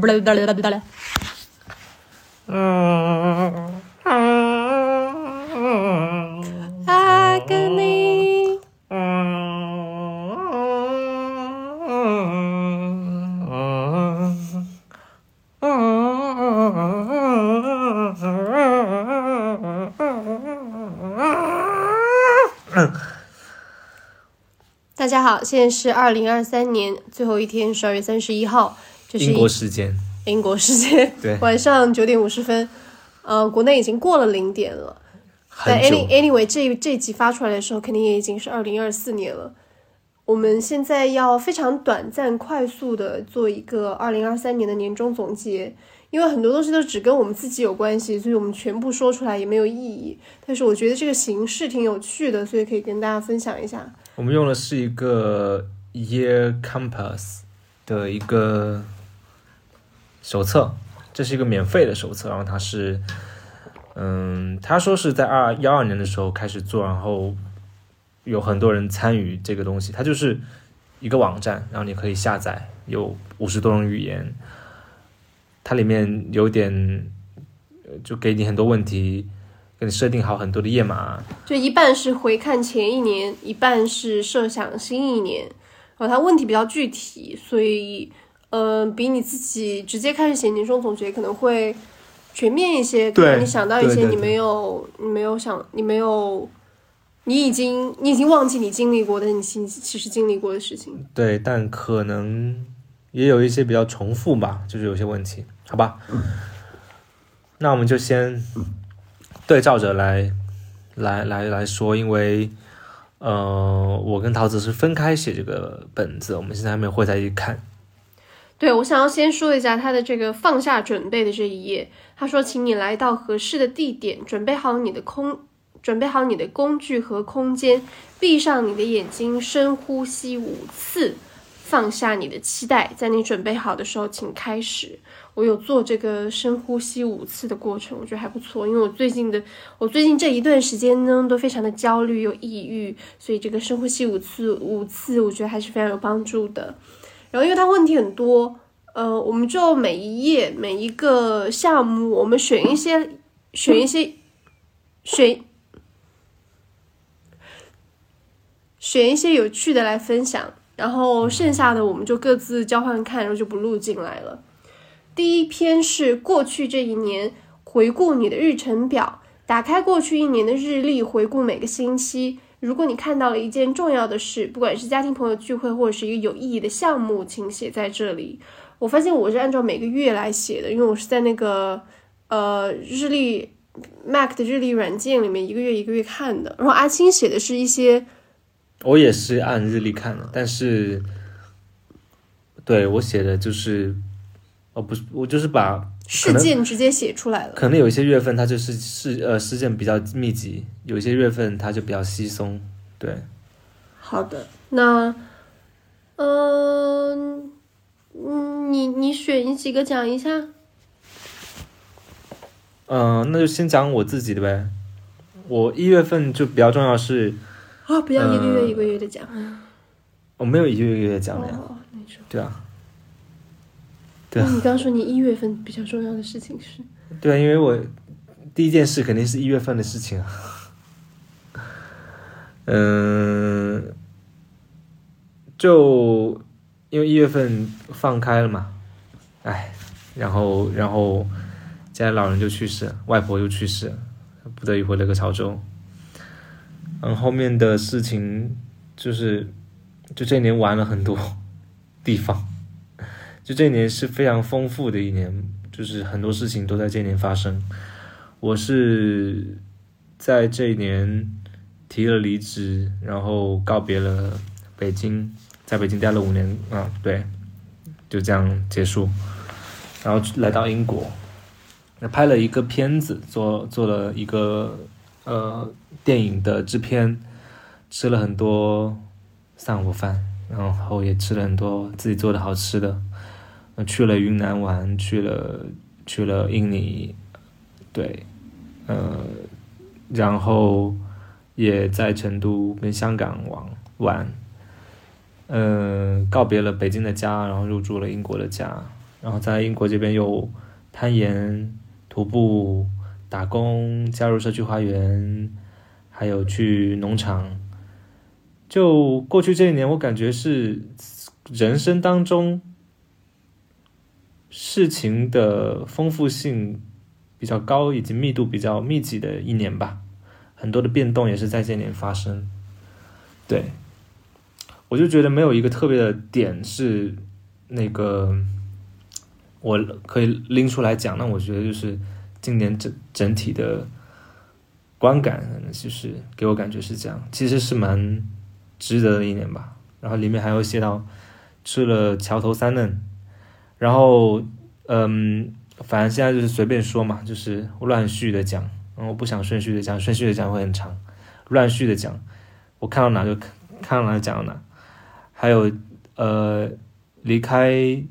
不啦不啦不啦不啦。agony。大家好，现在是二零二三年最后一天，十二月三十一号，英国时间，英国时间对晚上九点五十分，呃，国内已经过了零点了。但 any anyway，这这集发出来的时候，肯定也已经是二零二四年了。我们现在要非常短暂、快速的做一个二零二三年的年终总结，因为很多东西都只跟我们自己有关系，所以我们全部说出来也没有意义。但是我觉得这个形式挺有趣的，所以可以跟大家分享一下。我们用的是一个 Year Compass 的一个手册，这是一个免费的手册，然后它是，嗯，他说是在二幺二年的时候开始做，然后有很多人参与这个东西，它就是一个网站，然后你可以下载，有五十多种语言，它里面有点，就给你很多问题，给你设定好很多的页码，就一半是回看前一年，一半是设想新一年。然后它问题比较具体，所以呃，比你自己直接开始写年终总结可能会全面一些。可能对你想到一些你没有你没有想你没有你已经你已经忘记你经历过，的你其其实经历过的事情。对，但可能也有一些比较重复吧，就是有些问题，好吧？那我们就先对照着来来来来说，因为呃，我跟桃子是分开写这个本子，我们现在还没有会在一起看。对，我想要先说一下他的这个放下准备的这一页。他说，请你来到合适的地点，准备好你的空，准备好你的工具和空间，闭上你的眼睛，深呼吸五次，放下你的期待。在你准备好的时候，请开始。我有做这个深呼吸五次的过程，我觉得还不错。因为我最近的，我最近这一段时间呢，都非常的焦虑又抑郁，所以这个深呼吸五次，五次我觉得还是非常有帮助的。然后因为它问题很多，呃，我们就每一页每一个项目，我们选一些选一些选选一些有趣的来分享，然后剩下的我们就各自交换看，然后就不录进来了。第一篇是过去这一年回顾你的日程表，打开过去一年的日历，回顾每个星期。如果你看到了一件重要的事，不管是家庭朋友聚会或者是一个有意义的项目，请写在这里。我发现我是按照每个月来写的，因为我是在那个呃日历 Mac 的日历软件里面一个月一个月看的。然后阿青写的是一些我也是按日历看的，但是对我写的就是，哦不是，我就是把事件直接写出来了。可能有一些月份它就是事呃事件比较密集，有一些月份它就比较稀松，对。好的，那嗯、嗯，你你选几个讲一下。嗯、那就先讲我自己的呗。我一月份就比较重要是，啊，不要一个月呃一个月的讲。我没有一个月一个月讲的呀。对啊，对啊那你刚说你一月份比较重要的事情是？对啊，因为我第一件事肯定是一月份的事情啊。嗯，就因为一月份放开了嘛，哎，然后然后家里老人就去世，外婆又去世，不得已回了个潮州。嗯，后面的事情就是，就这一年玩了很多地方，就这一年是非常丰富的一年，就是很多事情都在这一年发生。我是在这一年提了离职，然后告别了北京，在北京待了五年啊，对，就这样结束，然后来到英国，拍了一个片子，做做了一个呃电影的制片，吃了很多散伙饭，然后也吃了很多自己做的好吃的，去了云南玩，去了去了印尼，对，呃，然后也在成都跟香港玩玩，呃，告别了北京的家，然后入住了英国的家，然后在英国这边又攀岩、徒步、打工、加入社区花园，还有去农场。就过去这一年，我感觉是人生当中事情的丰富性比较高，以及密度比较密集的一年吧。很多的变动也是在这年发生。对，我就觉得没有一个特别的点是那个我可以拎出来讲。那我觉得就是今年整整体的观感，就是给我感觉是这样，其实是蛮值得的一年吧。然后里面还有写到吃了桥头三嫩，然后嗯，反正现在就是随便说嘛，就是乱序的讲。嗯，我不想顺序的讲，顺序的讲会很长，乱序的讲，我看到哪就看到哪讲到哪。还有，呃，离开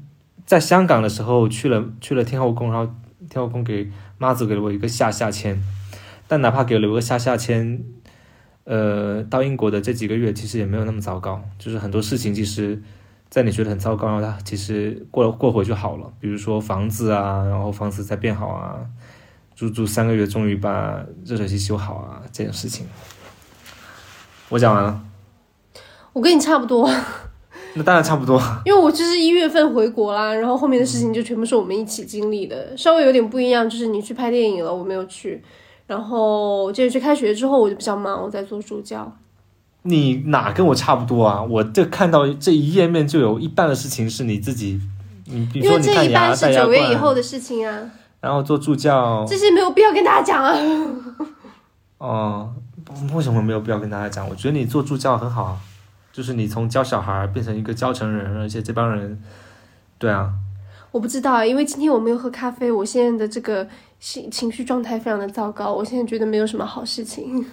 在香港的时候去了去了天后宫，然后天后宫给妈祖给了我一个下下签，但哪怕给了我个下下签，呃，到英国的这几个月其实也没有那么糟糕，就是很多事情其实，在你觉得很糟糕，然后它其实过了过会就好了，比如说房子啊，然后房子在变好啊。住住三个月，终于把热水器修好啊！这件事情，我讲完了。我跟你差不多。那当然差不多。因为我就是一月份回国啦，然后后面的事情就全部是我们一起经历的，稍微有点不一样，就是你去拍电影了，我没有去。然后接着去开学之后，我就比较忙，我在做助教。你哪跟我差不多啊？我这看到这一页面就有一半的事情是你自己，你比如说你看牙是九月以后的事情啊。然后做助教，这些没有必要跟大家讲啊。哦，为什么没有必要跟大家讲？我觉得你做助教很好啊，就是你从教小孩变成一个教成人，而且这帮人，对啊。我不知道，因为今天我没有喝咖啡，我现在的这个情情绪状态非常的糟糕，我现在觉得没有什么好事情。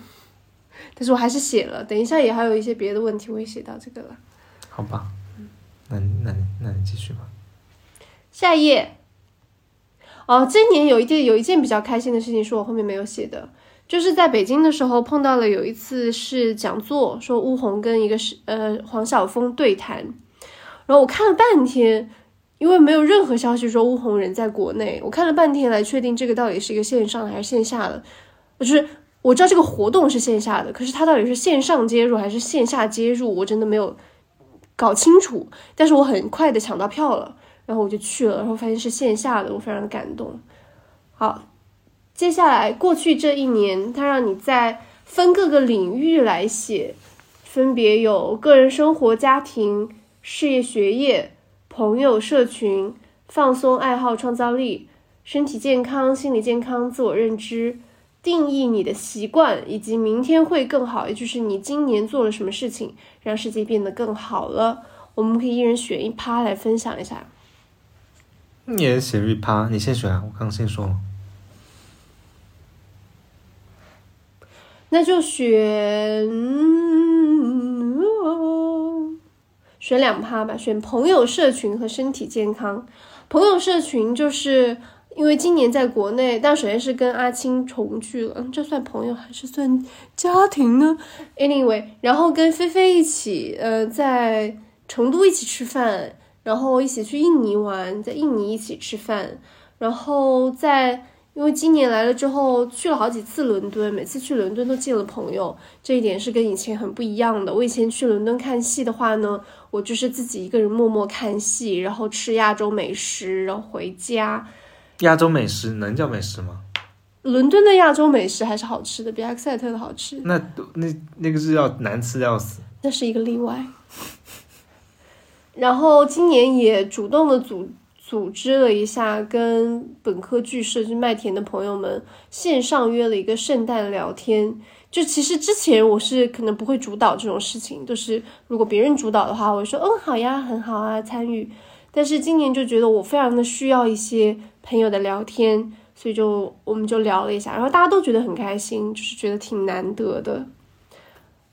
但是我还是写了，等一下也还有一些别的问题，我也写到这个了。好吧，那那那你继续吧。下一页。哦，今年有一件有一件比较开心的事情，是我后面没有写的，就是在北京的时候碰到了有一次是讲座，说乌红跟一个是呃黄晓峰对谈，然后我看了半天，因为没有任何消息说乌红人在国内，我看了半天来确定这个到底是一个线上还是线下的，就是我知道这个活动是线下的，可是它到底是线上接入还是线下接入，我真的没有搞清楚，但是我很快的抢到票了。然后我就去了，然后发现是线下的，我非常的感动。好，接下来过去这一年，他让你在分各个领域来写，分别有个人生活、家庭、事业、学业、朋友、社群、放松、爱好、创造力、身体健康、心理健康、自我认知、定义你的习惯，以及明天会更好，也就是你今年做了什么事情让世界变得更好了。我们可以一人选一趴来分享一下。你也写一趴，你先选啊！我刚先说了，那就选选两趴吧，选朋友、社群和身体健康。朋友社群就是因为今年在国内，但首先是跟阿青重聚了，这算朋友还是算家庭呢？Anyway，然后跟菲菲一起，呃，在成都一起吃饭。然后一起去印尼玩，在印尼一起吃饭，然后在因为今年来了之后去了好几次伦敦，每次去伦敦都见了朋友，这一点是跟以前很不一样的。我以前去伦敦看戏的话呢，我就是自己一个人默默看戏，然后吃亚洲美食，然后回家。亚洲美食能叫美食吗？伦敦的亚洲美食还是好吃的，比埃克塞特的好吃。那那那个是要难吃要死。那是一个例外。然后今年也主动的组组织了一下，跟本科剧社就麦田的朋友们线上约了一个圣诞聊天。就其实之前我是可能不会主导这种事情，就是如果别人主导的话，我说嗯好呀，很好啊，参与。但是今年就觉得我非常的需要一些朋友的聊天，所以就我们就聊了一下，然后大家都觉得很开心，就是觉得挺难得的。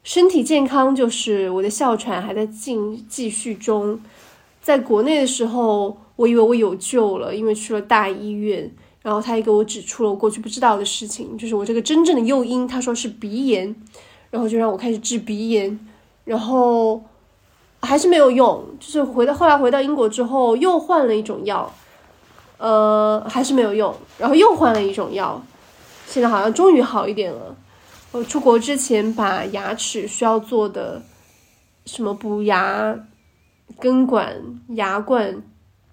身体健康就是我的哮喘还在进继续中，在国内的时候，我以为我有救了，因为去了大医院，然后他也给我指出了我过去不知道的事情，就是我这个真正的诱因，他说是鼻炎，然后就让我开始治鼻炎，然后还是没有用，就是回到后来回到英国之后又换了一种药，呃，还是没有用，然后又换了一种药，现在好像终于好一点了。我出国之前把牙齿需要做的什么补牙、根管、牙冠、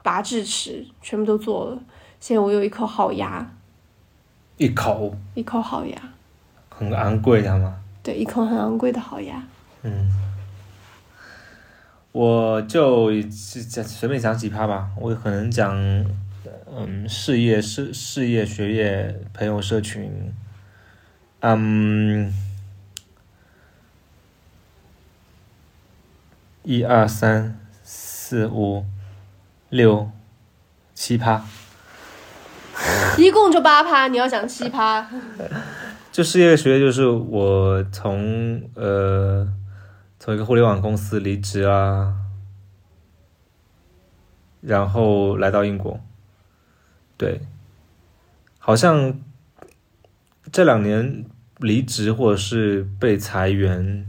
拔智齿全部都做了，现在我有一口好牙，一口一口好牙，很昂贵的吗？对，一口很昂贵的好牙。嗯，我就是讲随便讲几趴吧，我可能讲，嗯，事业、事事业、学业、朋友、社群，嗯，一二三四五六七趴，一共就八趴，你要讲七趴，就事业学业就是我从呃从一个互联网公司离职啊，然后来到英国，对，好像这两年离职或者是被裁员，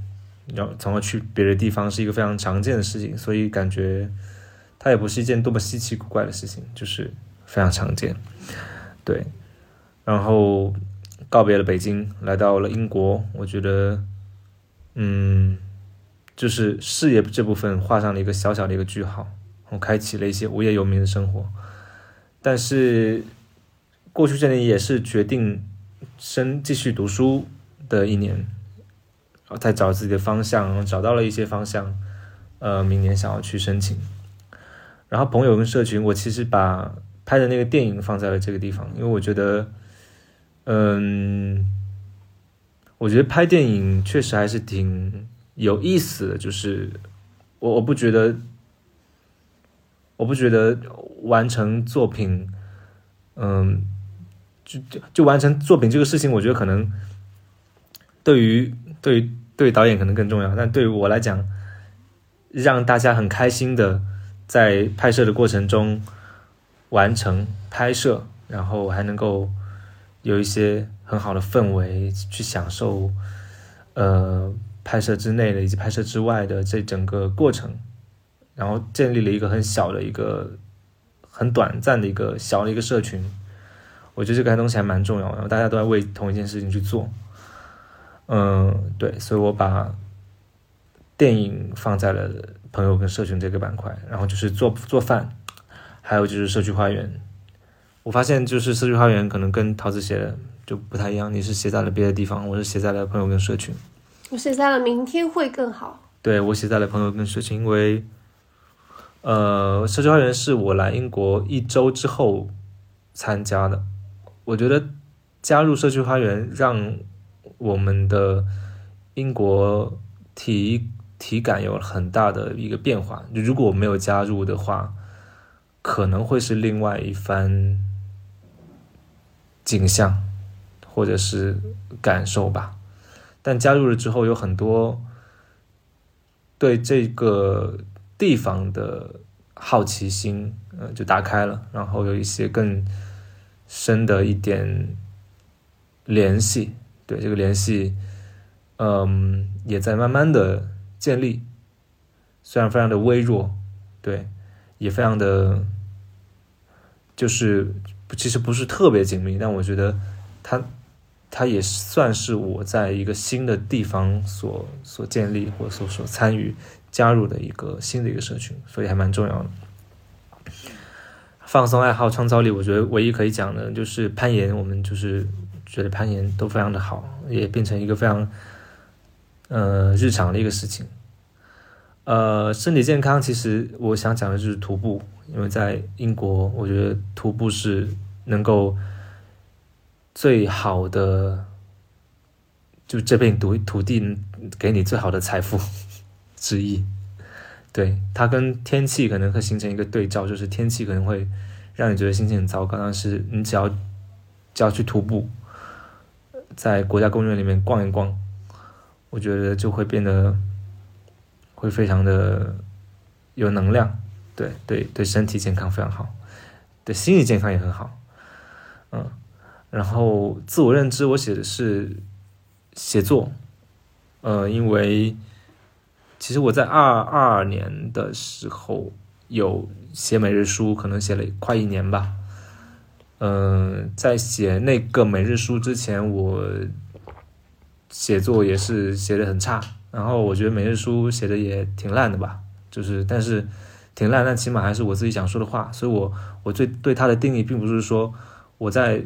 然后从而去别的地方是一个非常常见的事情，所以感觉它也不是一件多么稀奇古怪的事情，就是非常常见，对，然后。告别了北京，来到了英国，我觉得，嗯，就是事业这部分画上了一个小小的一个句号，我开启了一些无业游民的生活。但是过去这年也是决定生继续读书的一年，然后再找自己的方向，找到了一些方向，呃，明年想要去申请。然后朋友跟社群，我其实把拍的那个电影放在了这个地方，因为我觉得。嗯，我觉得拍电影确实还是挺有意思的。就是我我不觉得，我不觉得完成作品，嗯，就就就完成作品这个事情，我觉得可能对于对对导演可能更重要。但对于我来讲，让大家很开心的在拍摄的过程中完成拍摄，然后还能够。有一些很好的氛围去享受，呃，拍摄之内的以及拍摄之外的这整个过程，然后建立了一个很小的一个很短暂的一个小的一个社群，我觉得这个东西还蛮重要的，大家都在为同一件事情去做，嗯，对，所以我把电影放在了朋友跟社群这个板块，然后就是做做饭，还有就是社区花园。我发现就是社区花园可能跟桃子写的就不太一样，你是写在了别的地方，我是写在了朋友跟社群。我写在了明天会更好。对，我写在了朋友跟社群，因为，呃，社区花园是我来英国一周之后参加的。我觉得加入社区花园让我们的英国体体感有很大的一个变化。如果我没有加入的话，可能会是另外一番。景象，或者是感受吧，但加入了之后，有很多对这个地方的好奇心，呃，就打开了，然后有一些更深的一点联系，对这个联系，嗯，也在慢慢的建立，虽然非常的微弱，对，也非常的，就是。其实不是特别紧密，但我觉得，它，它也算是我在一个新的地方所所建立或所所参与加入的一个新的一个社群，所以还蛮重要的。放松爱好创造力，我觉得唯一可以讲的就是攀岩，我们就是觉得攀岩都非常的好，也变成一个非常，呃，日常的一个事情。呃，身体健康，其实我想讲的就是徒步。因为在英国，我觉得徒步是能够最好的，就这片土土地给你最好的财富 之一。对它跟天气可能会形成一个对照，就是天气可能会让你觉得心情很糟糕，但是你只要只要去徒步，在国家公园里面逛一逛，我觉得就会变得会非常的有能量。对对对，身体健康非常好，对心理健康也很好，嗯，然后自我认知，我写的是写作，呃，因为其实我在二二年的时候有写每日书，可能写了快一年吧，嗯、在写那个每日书之前，我写作也是写的很差，然后我觉得每日书写的也挺烂的吧，就是但是挺烂，但起码还是我自己想说的话，所以我我对对它的定义并不是说我在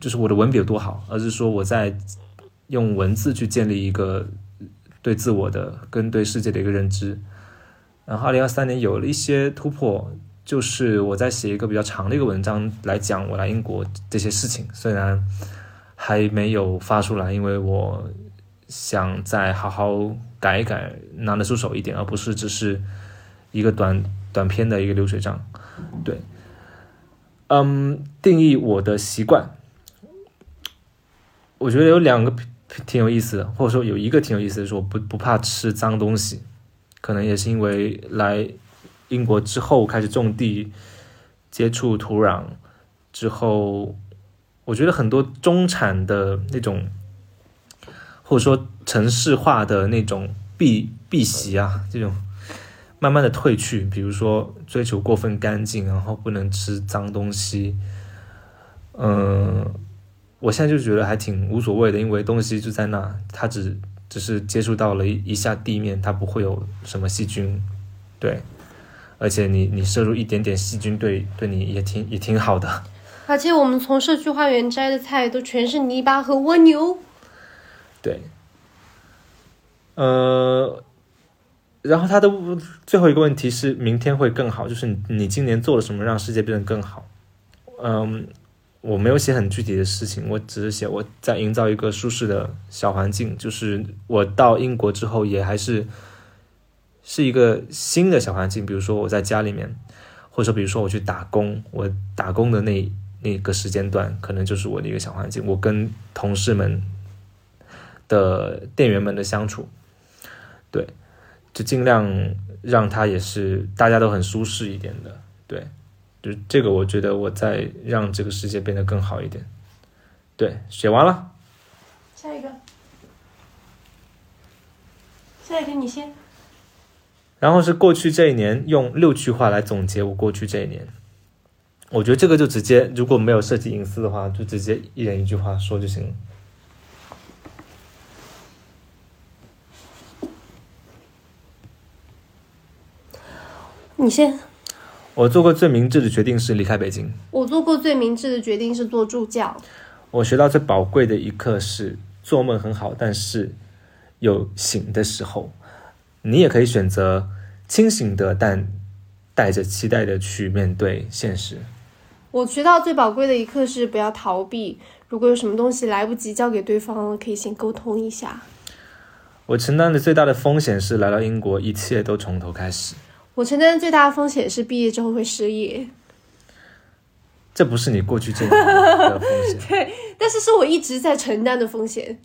就是我的文笔有多好，而是说我在用文字去建立一个对自我的跟对世界的一个认知。然后，二零二三年有了一些突破，就是我在写一个比较长的一个文章来讲我来英国这些事情，虽然还没有发出来，因为我想再好好改一改，拿得出手一点，而不是只是一个短短篇的一个流水账。对，嗯，定义我的习惯，我觉得有两个挺有意思的，或者说有一个挺有意思的是，我不不怕吃脏东西，可能也是因为来英国之后开始种地，接触土壤之后，我觉得很多中产的那种，或者说城市化的那种避避习啊，这种慢慢的退去，比如说追求过分干净，然后不能吃脏东西，嗯。我现在就觉得还挺无所谓的，因为东西就在那，它只只是接触到了一一下地面，它不会有什么细菌，对，而且你你摄入一点点细菌对对你也挺也挺好的，而且我们从社区花园摘的菜都全是泥巴和蜗牛。对，呃，然后他的最后一个问题是明天会更好，就是你你今年做了什么让世界变得更好？嗯。我没有写很具体的事情，我只是写我在营造一个舒适的小环境。就是我到英国之后，也还是是一个新的小环境。比如说我在家里面，或者比如说我去打工，我打工的那那个时间段，可能就是我的一个小环境。我跟同事们的店员们的相处，对，就尽量让他也是大家都很舒适一点的，对。就这个，我觉得我在让这个世界变得更好一点。对，写完了。下一个，下一个你先。然后是过去这一年，用六句话来总结我过去这一年。我觉得这个就直接，如果没有涉及隐私的话，就直接一人一句话说就行了。你先。我做过最明智的决定是离开北京。我做过最明智的决定是做助教。我学到最宝贵的一课是做梦很好，但是有醒的时候，你也可以选择清醒的，但带着期待的去面对现实。我学到最宝贵的一课是不要逃避，如果有什么东西来不及交给对方了，可以先沟通一下。我承担的最大的风险是来到英国，一切都从头开始。我承担的最大的风险是毕业之后会失业，这不是你过去这年的风险。对，但是是我一直在承担的风险，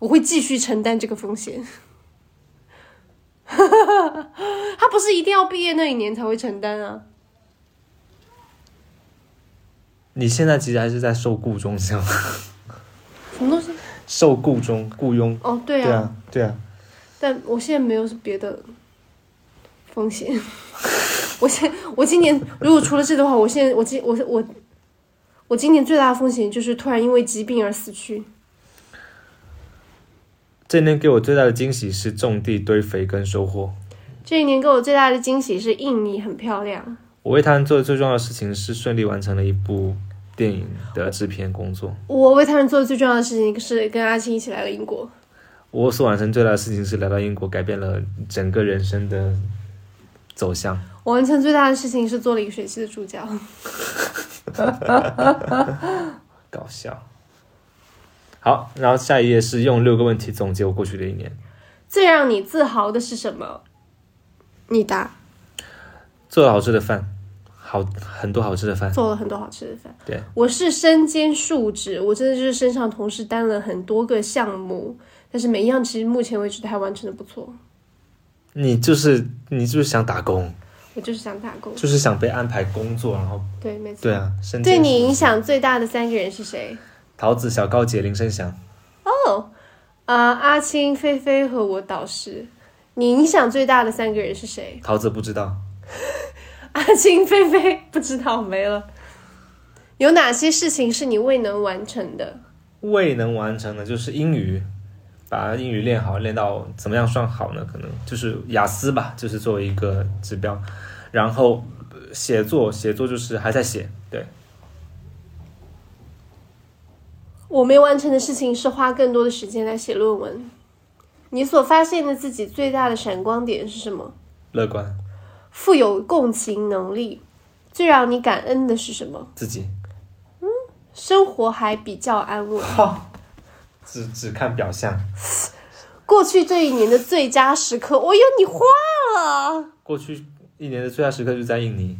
我会继续承担这个风险。他不是一定要毕业那一年才会承担啊。你现在其实还是在受雇中，是吗？什么东西？受雇中，雇佣。哦，对啊对啊，对啊。但我现在没有别的风险。我现我今年如果除了这的话，我现在我今我我我今年最大的风险就是突然因为疾病而死去。这一年给我最大的惊喜是种地堆肥跟收获。这一年给我最大的惊喜是印尼很漂亮。我为他人做的最重要的事情是顺利完成了一部电影的制片工作。我为他人做的最重要的事情是跟阿青一起来了英国。我所完成最大的事情是来到英国，改变了整个人生的走向。我完成最大的事情是做了一个学期的助教。搞笑。好，然后下一页是用六个问题总结我过去的一年。最让你自豪的是什么？你答。做了好吃的饭，好很多好吃的饭。做了很多好吃的饭。对，我是身兼数职，我真的就是身上同时担了很多个项目。但是每一样其实目前为止都还完成的不错。你就是你就是想打工，我就是想打工，就是想被安排工作，然后对，没错，对啊。对你影响最大的三个人是谁？桃子、小高姐、林生祥。哦，啊，阿青、菲菲和我导师。你影响最大的三个人是谁？桃子不知道。阿青菲菲不知道没了。有哪些事情是你未能完成的？未能完成的就是英语，把英语练好，练到怎么样算好呢？可能就是雅思吧，就是作为一个指标。然后呃写作，写作就是还在写，对，我没完成的事情是花更多的时间来写论文。你所发现的自己最大的闪光点是什么？乐观富有共情能力。最让你感恩的是什么？自己，嗯生活还比较安稳。哈，只只看表象。过去这一年的最佳时刻，我有，你画了，过去一年的最佳时刻就在印尼，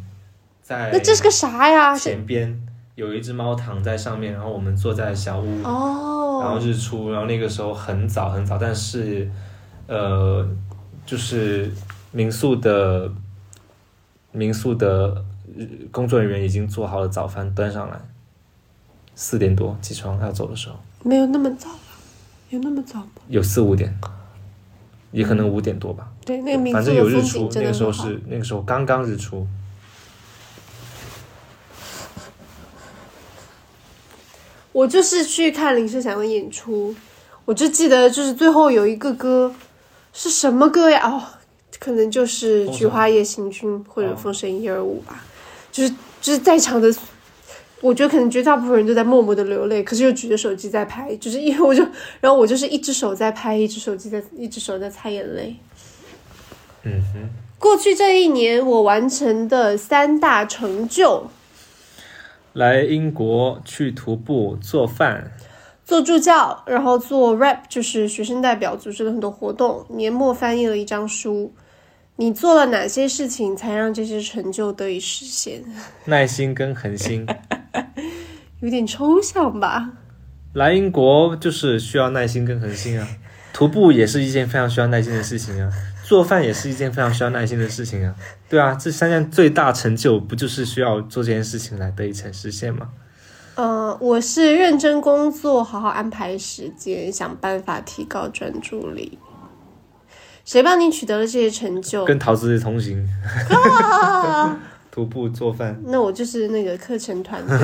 在那这是个啥呀？前边有一只猫躺在上面，然后我们坐在小屋，然后哦，日出，然后那个时候很早很早，但是呃，就是民宿的民宿的呃工作人员已经做好了早饭端上来，四点多起床要走的时候，没有那么早吧？有那么早吗？有四五点，也可能五点多吧。对，那个民反正有日出那个时候。是那个时候刚刚日出，我就是去看林世祥的演出，我就记得就是最后有一个歌是什么歌呀？哦，可能就是《菊花夜行军》或者哦《封神一二五》吧，就是就是在场的。我觉得可能绝大部分人都在默默的流泪，可是又举着手机在拍，就是因为我就，然后我就是一只手在拍，一只手机在，一只手在擦眼泪。嗯哼，过去这一年，我完成的三大成就：来英国去徒步做饭，做助教，然后做 rap，就是学生代表组织了很多活动，年末翻译了一张书。你做了哪些事情才让这些成就得以实现？耐心跟恒心。有点抽象吧？来英国就是需要耐心跟恒心啊，徒步也是一件非常需要耐心的事情啊，做饭也是一件非常需要耐心的事情啊。对啊，这三件最大成就不就是需要做这件事情来得以成实现吗？呃，我是认真工作，好好安排时间，想办法提高专注力。谁帮你取得了这些成就？跟桃子同行，徒步做饭。那我就是那个课程团队。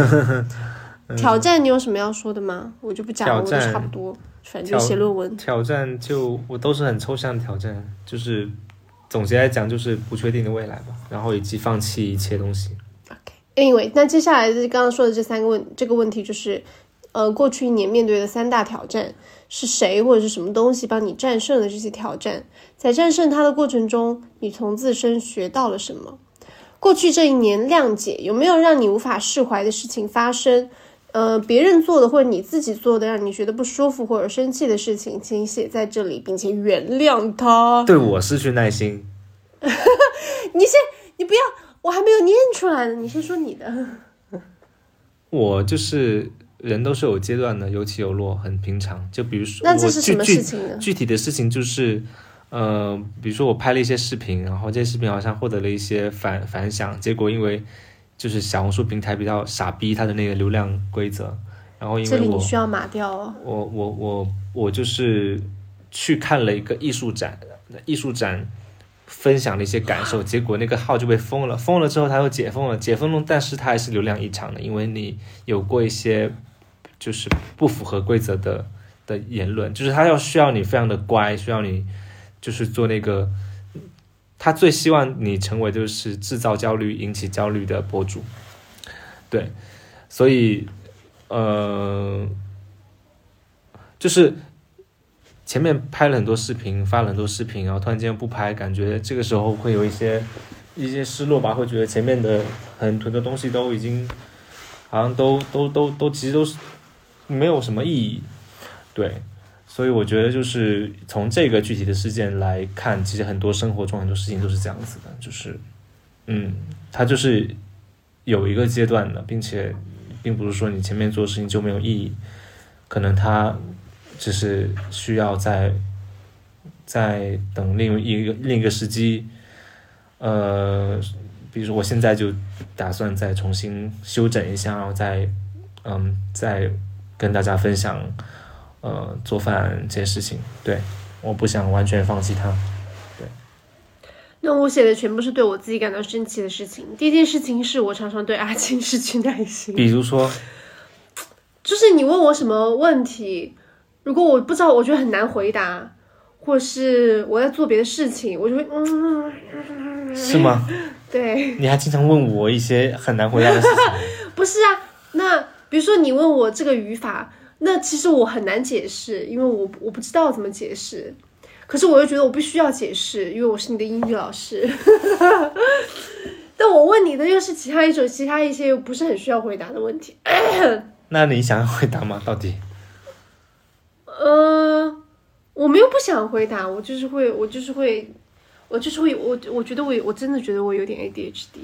挑战，你有什么要说的吗？我就不讲了，我都差不多，反正就写论文。挑战就我都是很抽象的挑战，就是总结来讲就是不确定的未来吧，然后以及放弃一切东西。Anyway，那接下来就刚刚说的这三个问这个问题，就是呃，过去一年面对的三大挑战是谁或者是什么东西帮你战胜了这些挑战？在战胜它的过程中，你从自身学到了什么？过去这一年，谅解有没有让你无法释怀的事情发生？呃，别人做的或者你自己做的让你觉得不舒服或者生气的事情，请写在这里，并且原谅他。对我失去耐心，你先，你不要，我还没有念出来呢，你先说你的。我就是人都是有阶段的，有起有落，很平常。就比如说，那这是什么事情呢？具体的事情就是，呃，比如说我拍了一些视频，然后这些视频好像获得了一些反反响，结果因为就是小红书平台比较傻逼，它的那个流量规则，然后因这里你为我需要码掉哦。我我我我就是去看了一个艺术展，艺术展分享了一些感受，结果那个号就被封了，封了之后它又解封了，解封了，但是它还是流量异常的，因为你有过一些就是不符合规则的的言论，就是他要需要你非常的乖，需要你就是做那个。他最希望你成为就是制造焦虑、引起焦虑的博主，对，所以，呃，就是前面拍了很多视频，发了很多视频，然后突然间不拍，感觉这个时候会有一些一些失落吧，会觉得前面的很囤的东西都已经好像都都都都其实都是没有什么意义，对，所以我觉得就是从这个具体的事件来看，其实很多生活中很多事情都是这样子的，就是嗯，它就是有一个阶段的，并且并不是说你前面做事情就没有意义，可能它只是需要在在等另一个另一个时机，呃，比如说我现在就打算再重新修整一下，然后再嗯再跟大家分享呃做饭这些事情，对，我不想完全放弃它。对那我写的全部是对我自己感到生气的事情。第一件事情是我常常对阿青失去耐心，比如说，就是你问我什么问题，如果我不知道，我觉得很难回答，或是我在做别的事情，我就会嗯，是吗？对，你还经常问我一些很难回答的事情。不是啊。那比如说你问我这个语法，那其实我很难解释，因为我我不知道怎么解释。可是我又觉得我必须要解释，因为我是你的英语老师。但我问你的又是其他一种，其他一些又不是很需要回答的问题。那你想要回答吗？到底？呃，我们又不想回答，我就是会，我就是会，我就是会，我我觉得我我真的觉得我有点 ADHD，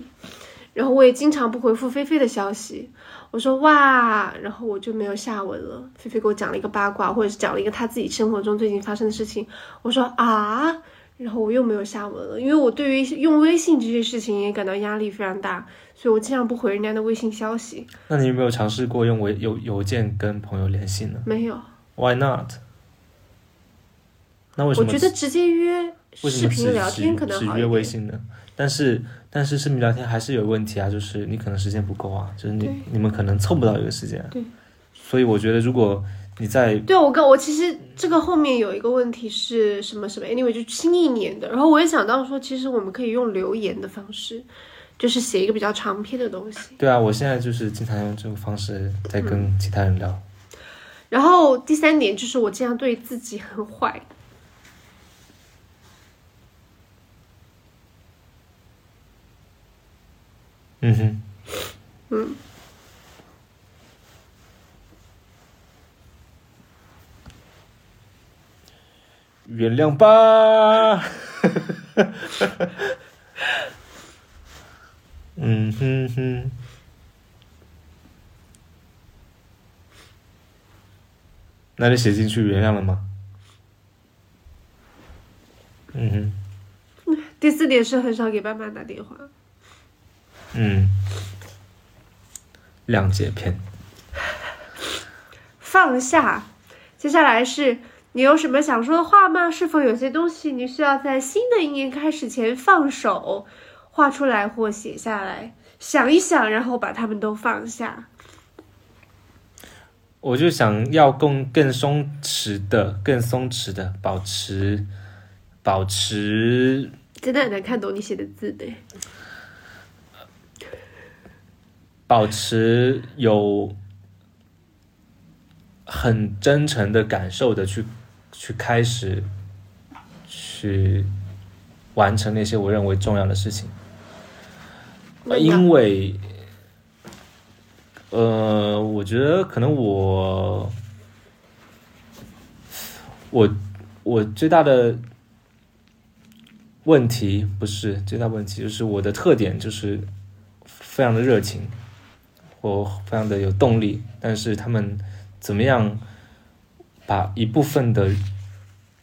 然后我也经常不回复菲菲的消息。我说哇，然后我就没有下文了。菲菲给我讲了一个八卦，或者是讲了一个他自己生活中最近发生的事情。我说啊，然后我又没有下文了，因为我对于用微信这些事情也感到压力非常大，所以我经常不回人家的微信消息。那你有没有尝试过用微邮邮件跟朋友联系呢没有，？Why not？那为什么我觉得直接约视频聊天可能好。约微信的？但是但是视频聊天还是有问题啊，就是你可能时间不够啊，就是你你们可能凑不到一个时间。对。所以我觉得如果你在对，我跟我其实这个后面有一个问题是什么什么，anyway 就新一年的，然后我也想到说，其实我们可以用留言的方式，就是写一个比较长篇的东西。对啊，我现在就是经常用这个方式在嗯跟其他人聊。然后第三点就是我经常对自己很坏，嗯哼，嗯，原谅吧。嗯哼哼。那你写进去原谅了吗？嗯哼，第四点是很少给爸妈打电话。嗯，谅解篇。放下。接下来是你有什么想说的话吗？是否有些东西你需要在新的一年开始前放手，画出来或写下来，想一想，然后把它们都放下。我就想要更更松弛的、更松弛的保持，保持真的很难看懂你写的字的。保持有很真诚的感受的去去开始去完成那些我认为重要的事情，呃因为呃，我觉得可能我我我最大的问题不是最大问题，就是我的特点就是非常的热情。我非常的有动力，但是他们怎么样把一部分的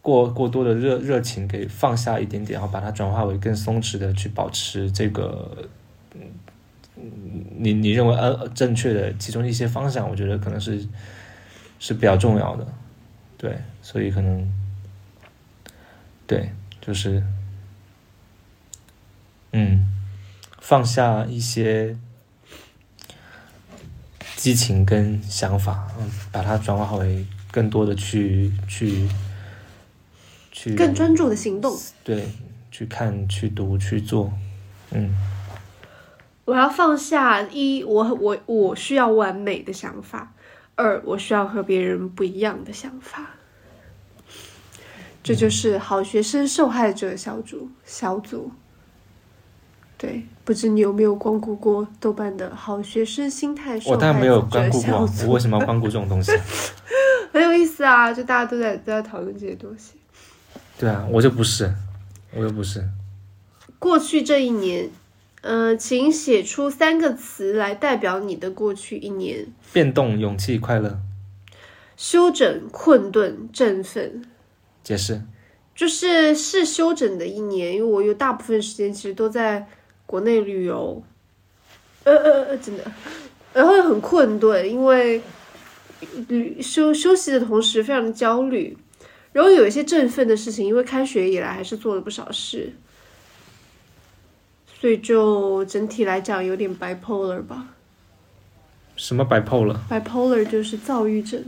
过过多的热热情给放下一点点，然后把它转化为更松弛的去保持这个，你你认为呃正确的其中一些方向，我觉得可能是是比较重要的，对，所以可能对就是嗯放下一些。激情跟想法，嗯，把它转化为更多的去去去更专注的行动。对，去看、去读、去做，嗯，我要放下一，我我我需要完美的想法；二，我需要和别人不一样的想法。这就是好学生受害者小组小组。对，不知你有没有光顾过豆瓣的好学生心态受我当然没有光顾过，我为什么要光顾这种东西？很有意思啊！就大家都在都在讨论这些东西。对啊，我就不是，我又不是，过去这一年，呃，请写出三个词来代表你的过去一年：变动、勇气、快乐。休整、困顿、振奋。解释，就是是休整的一年，因为我有大部分时间其实都在国内旅游，呃呃呃，真的，然后又很困顿，因为旅休休息的同时非常的焦虑，然后有一些振奋的事情，因为开学以来还是做了不少事，所以就整体来讲有点 bipolar 吧什么 bipolar？，bipolar 就是躁郁症。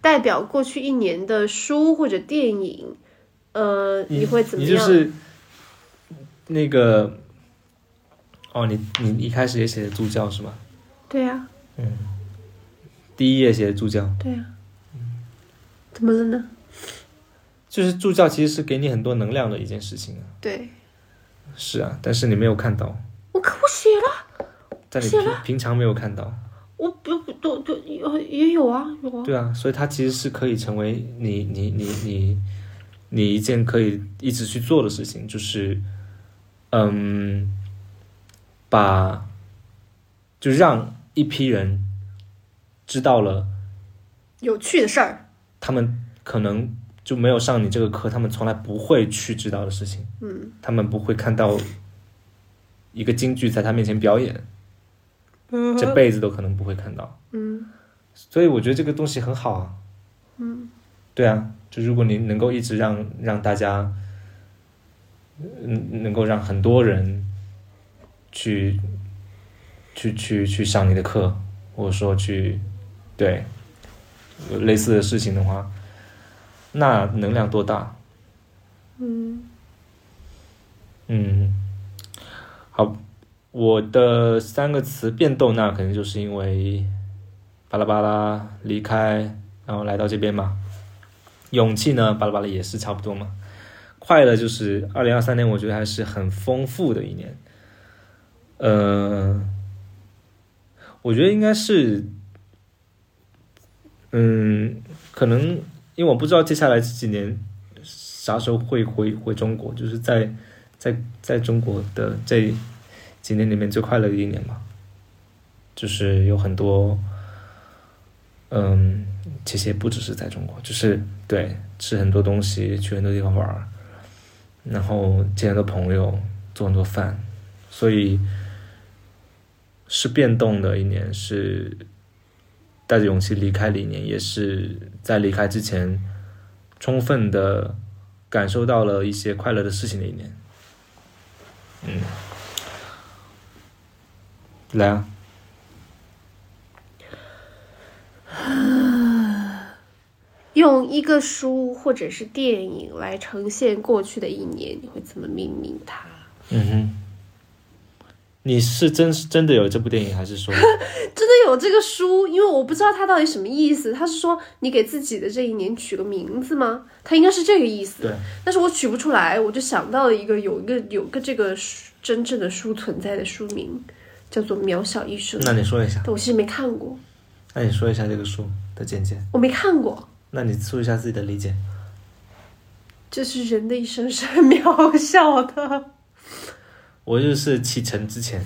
代表过去一年的书或者电影，呃，你会怎么样？你就是那个哦，你你一开始也写的助教是吗？对呀、嗯。第一页写的助教，对呀、嗯。怎么了呢？就是助教其实是给你很多能量的一件事情啊。对。是啊，但是你没有看到，我可我写了，在你写平平常没有看到。我不不都都有也有啊有啊，对啊，所以它其实是可以成为你你你你你一件可以一直去做的事情，就是嗯，把就让一批人知道了，有趣的事儿，他们可能就没有上你这个课，他们从来不会去知道的事情，嗯。他们不会看到一个京剧在他面前表演，嗯这辈子都可能不会看到。嗯。所以我觉得这个东西很好啊。嗯。对啊，就如果你能够一直让让大家，嗯，能够让很多人去去去去上你的课，或者说去对类似的事情的话，那能量多大？嗯嗯，好，我的三个词变动，那可能就是因为巴拉巴拉离开，然后来到这边嘛。勇气呢，巴拉巴拉也是差不多嘛。快乐就是二零二三年，我觉得还是很丰富的一年。呃，我觉得应该是，嗯，可能因为我不知道接下来这几年啥时候会回回中国，就是在在在中国的这几年里面最快乐的一年吧，就是有很多，嗯，其实也不只是在中国，就是对吃很多东西，去很多地方玩儿，然后见很多朋友，做很多饭，所以是变动的一年，是带着勇气离开的一年，也是在离开之前充分的感受到了一些快乐的事情的一年。嗯，来啊，用一个书或者是电影来呈现过去的一年，你会怎么命名它？嗯哼，你是真真的有这部电影，还是说 真的有这个书，因为我不知道它到底什么意思。他是说你给自己的这一年取个名字吗？它应该是这个意思。对？但是我取不出来，我就想到了一个有一个有个这个书真正的书存在的书名，叫做《渺小一生》。那你说一下，但我其实没看过，那你说一下这个书的简介，我没看过。那你说一下自己的理解。这是人的一生是很渺小的。我就是启程之前，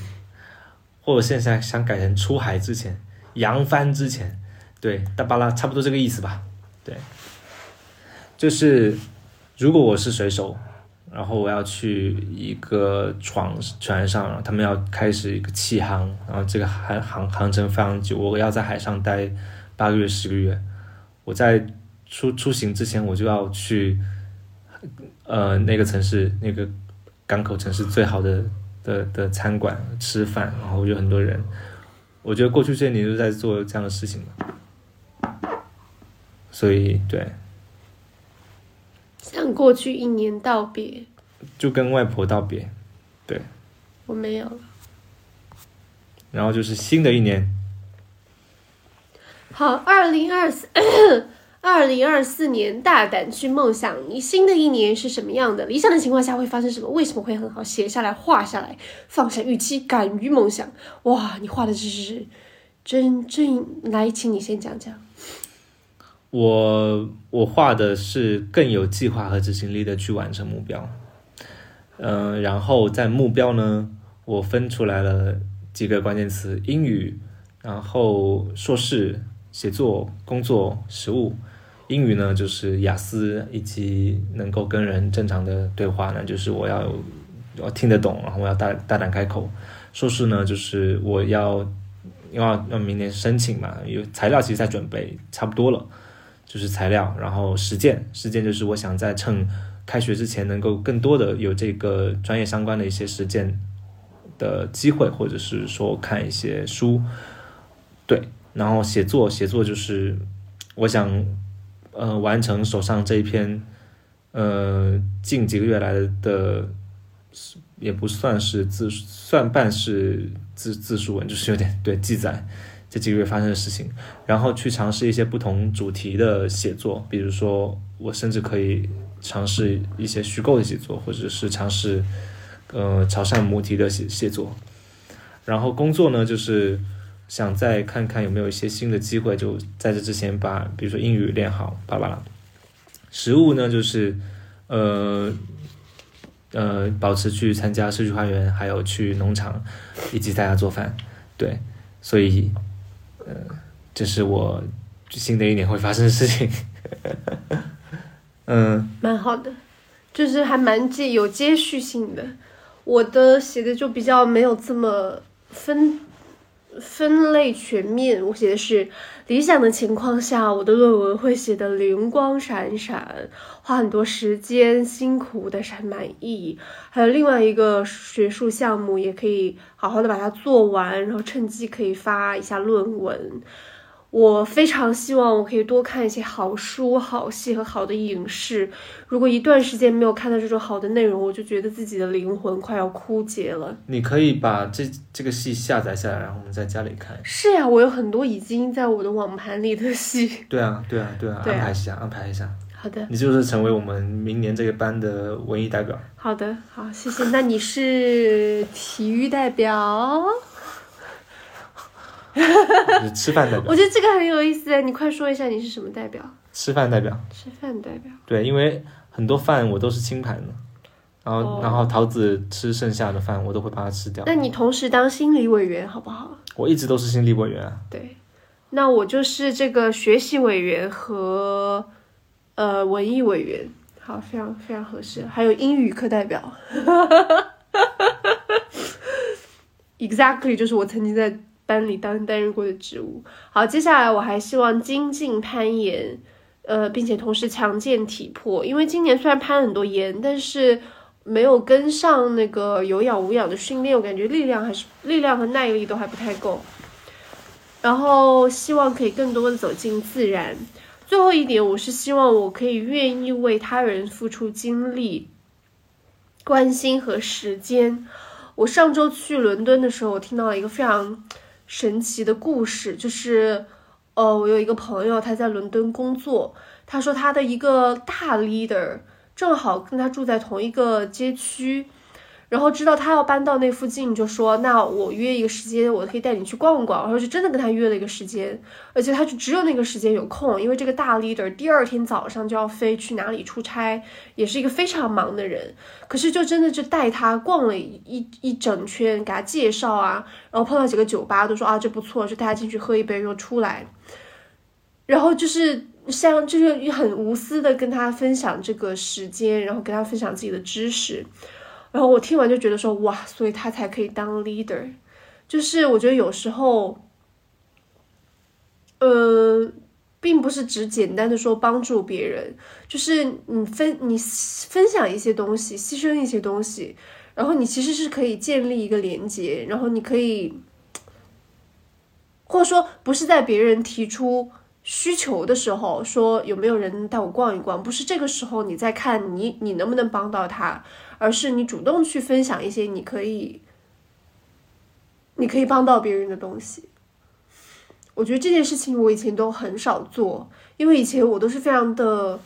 或者现在想改成出海之前，扬帆之前，对，大巴拉差不多这个意思吧。对，就是如果我是水手，然后我要去一个船船上，然后他们要开始一个弃航，然后这个航航航程非常久，我要在海上待八个月、十个月。我在出出行之前，我就要去呃那个城市那个港口城市最好的的的餐馆吃饭，然后有很多人。我觉得过去这些年都在做这样的事情嘛，所以对，向过去一年道别，就跟外婆道别，对我没有了。然后就是新的一年，好，二零二四，二零二四年大胆去梦想，你新的一年是什么样的？理想的情况下会发生什么？为什么会很好？写下来，画下来，放下预期，敢于梦想。哇，你画的真是真真来，请你先讲讲。我我画的是更有计划和执行力的去完成目标，嗯、然后在目标呢，我分出来了几个关键词：英语，然后硕士、写作、工作、实务。英语呢，就是雅思以及能够跟人正常的对话呢，就是我要我要听得懂，然后我要大大胆开口。硕士呢，就是我要要要明年申请嘛，有材料其实在准备，差不多了。就是材料，然后实践，实践就是我想在趁开学之前能够更多的有这个专业相关的一些实践的机会，或者是说看一些书，对，然后写作，写作就是我想呃完成手上这一篇呃近几个月来的也不算是自算半是自自述文，就是有点对记载。这几个月发生的事情，然后去尝试一些不同主题的写作，比如说我甚至可以尝试一些虚构的写作，或者是尝试呃潮汕母题的写写作。然后工作呢，就是想再看看有没有一些新的机会，就在这之前把比如说英语练好，巴拉巴拉。食物呢，就是呃呃保持去参加社区花园，还有去农场，以及在家做饭，对，所以。呃，这是我新的一年会发生的事情。嗯，蛮好的，就是还蛮接有接续性的。我的写的就比较没有这么分分类全面。我写的是理想的情况下，我的论文会写的灵光闪闪，花很多时间，辛苦但是很满意。还有另外一个学术项目，也可以好好的把它做完，然后趁机可以发一下论文。我非常希望我可以多看一些好书、好戏和好的影视。如果一段时间没有看到这种好的内容，我就觉得自己的灵魂快要枯竭了。你可以把这这个戏下载下来，然后我们在家里看。是呀，我有很多已经在我的网盘里的戏。对啊，对啊，对啊，安排一下，安排一下。好的。你就是成为我们明年这个班的文艺代表。好的，好，谢谢。那你是体育代表？吃饭代表，我觉得这个很有意思哎，你快说一下你是什么代表？吃饭代表，吃饭代表。对，因为很多饭我都是清盘的，然后然后桃子吃剩下的饭，我都会把它吃掉。那你同时当心理委员好不好？我一直都是心理委员啊。对，那我就是这个学习委员和呃文艺委员，好，非常非常合适。还有英语课代表，exactly 就是我曾经在。班里当担任过的职务。好，接下来我还希望精进攀岩，呃，并且同时强健体魄。因为今年虽然攀了很多岩，但是没有跟上那个有氧无氧的训练，我感觉力量还是力量和耐力都还不太够。然后希望可以更多的走进自然。最后一点，我是希望我可以愿意为他人付出精力、关心和时间。我上周去伦敦的时候，我听到了一个非常。神奇的故事就是，呃，我有一个朋友，他在伦敦工作。他说他的一个大 leader 正好跟他住在同一个街区。然后知道他要搬到那附近，就说那我约一个时间，我可以带你去逛逛。然后就真的跟他约了一个时间，而且他就只有那个时间有空，因为这个大 leader 第二天早上就要飞去哪里出差，也是一个非常忙的人。可是就真的就带他逛了一一整圈，给他介绍啊，然后碰到几个酒吧，都说啊这不错，就带他进去喝一杯又出来。然后就是像就是很无私的跟他分享这个时间，然后跟他分享自己的知识。然后我听完就觉得说哇，所以他才可以当 leader，就是我觉得有时候，呃，并不是只简单的说帮助别人，就是你分你分享一些东西，牺牲一些东西，然后你其实是可以建立一个连接，然后你可以，或者说不是在别人提出需求的时候说有没有人带我逛一逛，不是这个时候你在看你你能不能帮到他。而是你主动去分享一些你可以，你可以帮到别人的东西。我觉得这件事情我以前都很少做，因为以前我都是非常的，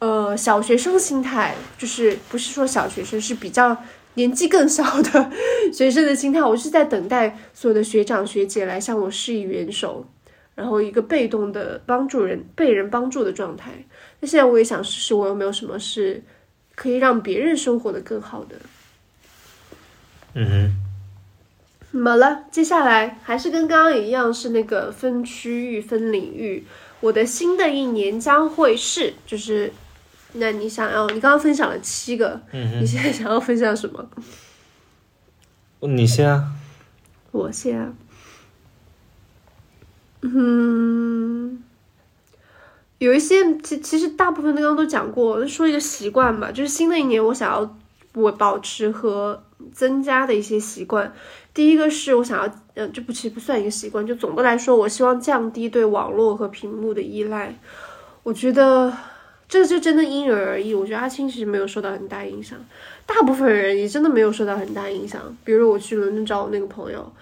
呃，小学生心态，就是不是说小学生，是比较年纪更小的学生的心态。我是在等待所有的学长学姐来向我施以援手，然后一个被动的帮助人、被人帮助的状态。那现在我也想试试，我有没有什么是。可以让别人生活的更好的。嗯哼。怎么了？接下来还是跟刚刚一样，是那个分区域、分领域。我的新的一年将会是，就是，那你想要？你刚刚分享了七个，嗯你现在想要分享什么？你先啊。我先啊。嗯。有一些其其实大部分刚刚都讲过，说一个习惯吧，就是新的一年我想要我保持和增加的一些习惯。第一个是我想要，嗯，这不其实不算一个习惯，就总的来说，我希望降低对网络和屏幕的依赖。我觉得这就真的因人而异。我觉得阿青其实没有受到很大影响，大部分人也真的没有受到很大影响。比如我去伦敦找我那个朋友，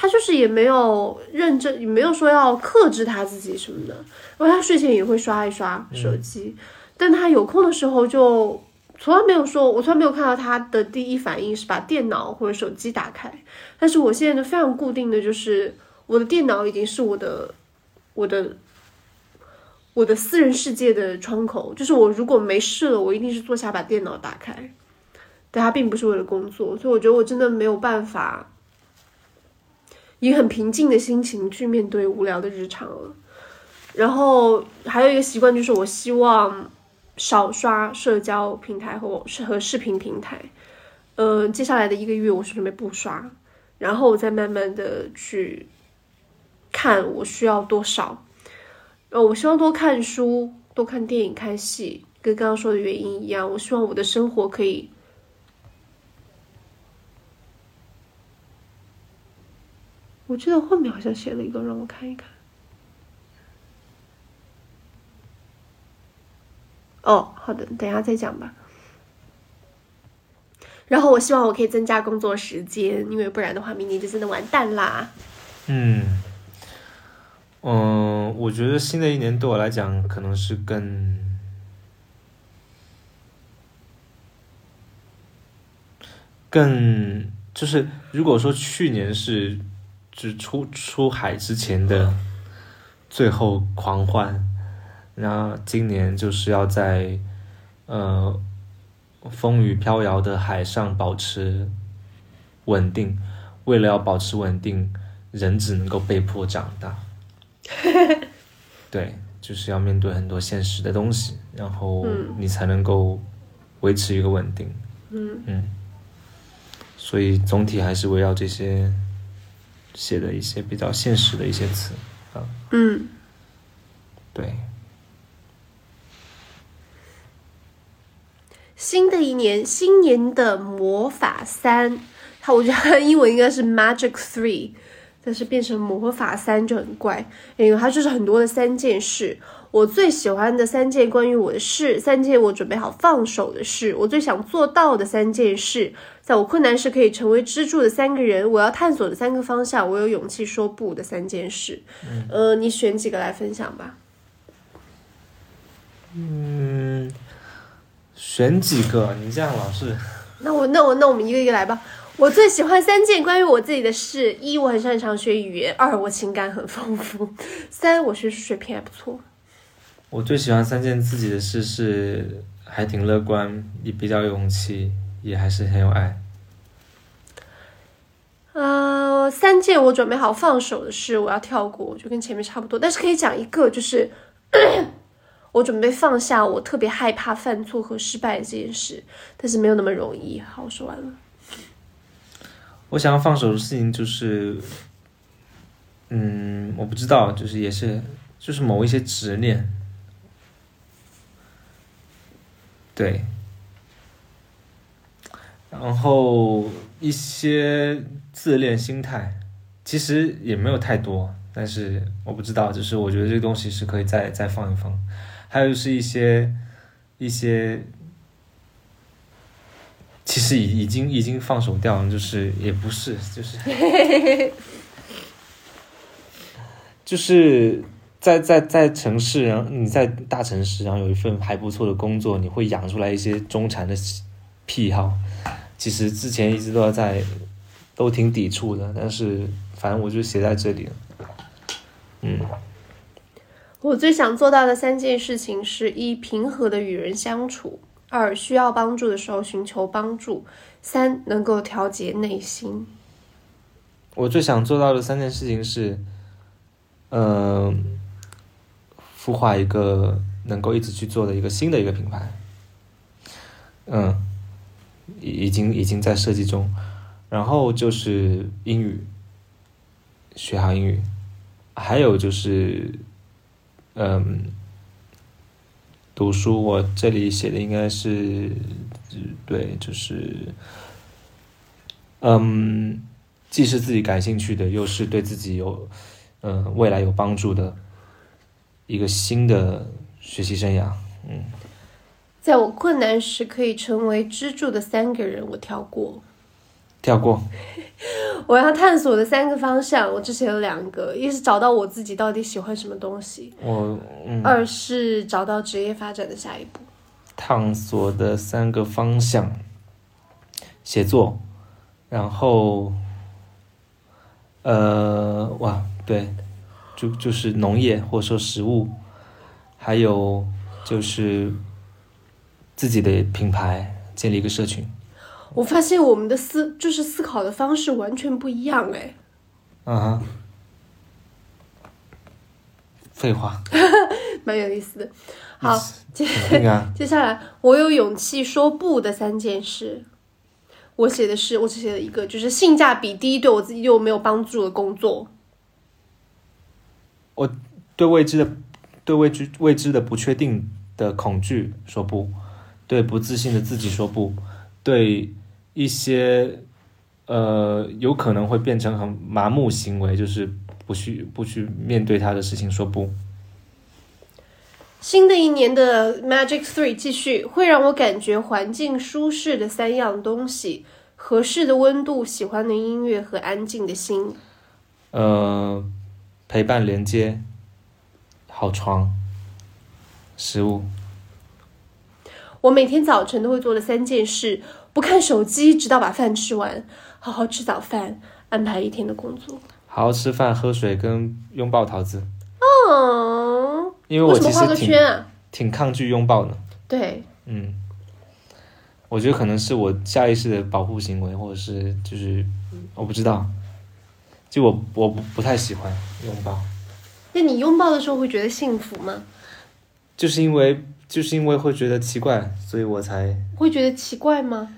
他就是也没有认真，也没有说要克制他自己什么的。然后他睡前也会刷一刷手机，但他有空的时候就从来没有说，我从来没有看到他的第一反应是把电脑或者手机打开。但是我现在就非常固定的就是我的电脑已经是我的我的我的私人世界的窗口，就是我如果没事了，我一定是坐下把电脑打开。但它并不是为了工作，所以我觉得我真的没有办法以很平静的心情去面对无聊的日常了。然后还有一个习惯就是，我希望少刷社交平台和网和视频平台。嗯，接下来的一个月我是准备不刷。然后我再慢慢的去看我需要多少，呃，我希望多看书、多看电影、看戏，跟刚刚说的原因一样。我希望我的生活可以，我记得后面好像写了一个，让我看一看。哦，好的，等下再讲吧。然后我希望我可以增加工作时间，因为不然的话，明年就真的完蛋啦。嗯，嗯，我觉得新的一年对我来讲可能是更更就是，如果说去年是只出出海之前的最后狂欢，那今年就是要在呃。风雨飘摇的海上保持稳定，为了要保持稳定，人只能够被迫长大。对，就是要面对很多现实的东西，然后你才能够维持一个稳定。嗯嗯，所以总体还是围绕这些写的一些比较现实的一些词啊。嗯，对。新的一年，新年的魔法三，它我觉得它英文应该是 Magic Three，但是变成魔法三就很怪，因为它就是很多的三件事。我最喜欢的三件关于我的事，三件我准备好放手的事，我最想做到的三件事，在我困难时可以成为支柱的三个人，我要探索的三个方向，我有勇气说不的三件事。呃，你选几个来分享吧。嗯。选几个？你这样老是 那我那我那我们一个一个来吧。我最喜欢三件关于我自己的事：一，我很擅长学语言；二，我情感很丰富；三，我学习水平还不错。我最喜欢三件自己的事是还挺乐观，也比较有勇气，也还是很有爱。呃，三件我准备好放手的事，我要跳过，就跟前面差不多，但是可以讲一个，就是。我准备放下我特别害怕犯错和失败这件事，但是没有那么容易。好，我说完了。我想要放手的事情就是，嗯，我不知道，就是也是，就是某一些执念，对，然后一些自恋心态，其实也没有太多，但是我不知道，就是我觉得这个东西是可以再再放一放。还有就是一些一些，其实已已经已经放手掉了，就是也不是，就是 就是在在在城市，然后你在大城市，然后有一份还不错的工作，你会养出来一些中产的癖好。其实之前一直都在，都挺抵触的，但是反正我就写在这里了，嗯。我最想做到的三件事情是：一、平和的与人相处；二、需要帮助的时候寻求帮助；三、能够调节内心。我最想做到的三件事情是，嗯，孵化一个能够一直去做的一个新的一个品牌。嗯，已经已经在设计中。然后就是英语，学好英语，还有就是。嗯，读书，我这里写的应该是，对，就是，嗯，既是自己感兴趣的，又是对自己有，嗯、未来有帮助的一个新的学习生涯。嗯，在我困难时可以成为支柱的三个人，我跳过。跳过，我要探索的三个方向，我之前有两个，一是找到我自己到底喜欢什么东西，我嗯，二是找到职业发展的下一步。探索的三个方向：写作，然后，呃，哇，对，就就是农业或者说食物，还有就是自己的品牌，建立一个社群。我发现我们的思就是思考的方式完全不一样哎。嗯哼，废话，蛮有意思的。好，接啊 接下来我有勇气说不的三件事。我写的是，我只写了一个，就是性价比低，对我自己又没有帮助的工作。我对未知的、对未知未知的不确定的恐惧说不，对不自信的自己说不，对一些呃有可能会变成很麻木行为，就是不去不去面对他的事情说不。新的一年的 Magic Three 继续会让我感觉环境舒适的三样东西：合适的温度、喜欢的音乐和安静的心。呃，陪伴、连接、好床、食物。我每天早晨都会做的三件事：不看手机，直到把饭吃完，好好吃早饭，安排一天的工作。好好吃饭、喝水跟拥抱桃子，哦，因为为什么画个我其实挺圈啊？挺抗拒拥抱的。对，嗯，我觉得可能是我下意识的保护行为，或者是就是我不知道，就我我不不太喜欢拥抱，那你拥抱的时候会觉得幸福吗？就是因为就是因为会觉得奇怪，所以我才会觉得奇怪吗？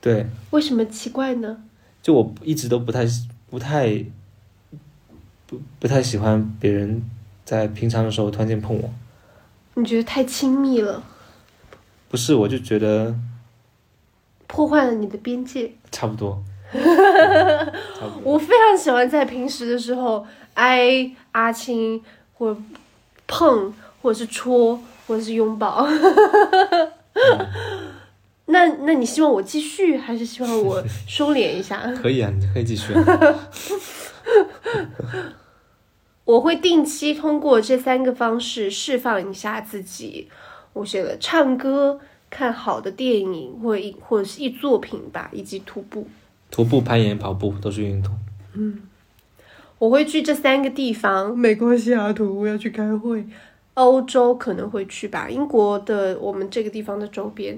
对，为什么奇怪呢？就我一直都不太不太不不太喜欢别人在平常的时候突然间碰我，你觉得太亲密了，不是我就觉得破坏了你的边界。差不多，我非常喜欢在平时的时候挨阿青，或碰，或者是戳，或者是拥抱。那那你希望我继续，还是希望我收敛一下？可以啊，你可以继续啊。我会定期通过这三个方式释放一下自己。我写了唱歌、看好的电影，或一或者是一作品吧，以及徒步。徒步、攀岩、跑步都是运动。嗯我会去这三个地方：美国西雅图，我要去开会；欧洲可能会去吧，英国的我们这个地方的周边。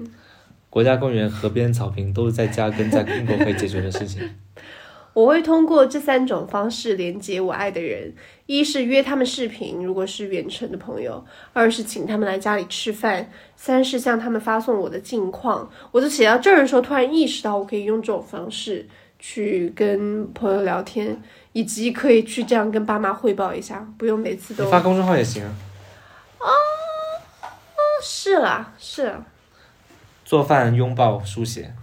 国家公园、河边、草坪都是在家跟在英国可以解决的事情。我会通过这三种方式连接我爱的人：一是约他们视频，如果是远程的朋友；二是请他们来家里吃饭；三是向他们发送我的近况。我就写到这儿的时候，突然意识到我可以用这种方式去跟朋友聊天，以及可以去这样跟爸妈汇报一下，不用每次都发公众号也行啊。是啦，是啦。做饭、拥抱、书写。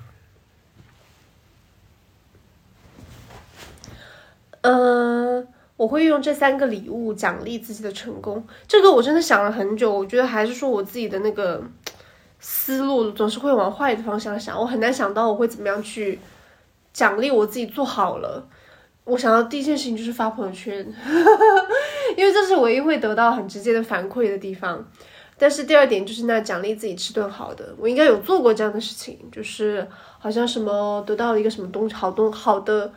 嗯，我会用这三个礼物奖励自己的成功。这个我真的想了很久，我觉得还是说我自己的那个思路总是会往坏的方向想，我很难想到我会怎么样去奖励我自己做好了。我想到第一件事情就是发朋友圈，因为这是唯一会得到很直接的反馈的地方。但是第二点就是那奖励自己吃顿好的，我应该有做过这样的事情，就是好像什么得到了一个什么东西好东好的